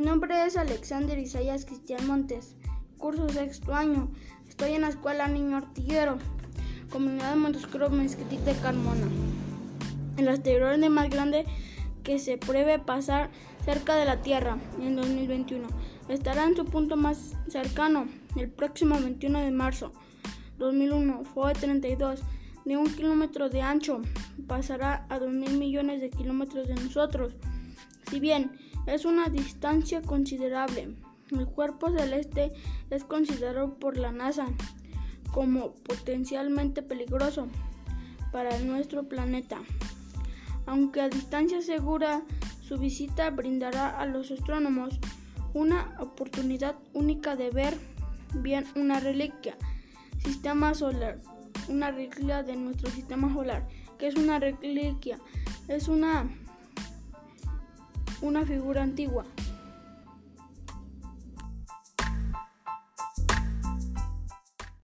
nombre es Alexander Isaías Cristian Montes, curso sexto año. Estoy en la escuela Niño Artillero, comunidad de Montescuro, Mezquitic de Carmona. El asteroide más grande que se prevé pasar cerca de la Tierra en 2021 estará en su punto más cercano el próximo 21 de marzo 2001. Fue 32 de un kilómetro de ancho, pasará a 2 mil millones de kilómetros de nosotros. Si bien es una distancia considerable. El cuerpo celeste es considerado por la NASA como potencialmente peligroso para nuestro planeta. Aunque a distancia segura, su visita brindará a los astrónomos una oportunidad única de ver bien una reliquia sistema solar, una reliquia de nuestro sistema solar. que es una reliquia? Es una una figura antigua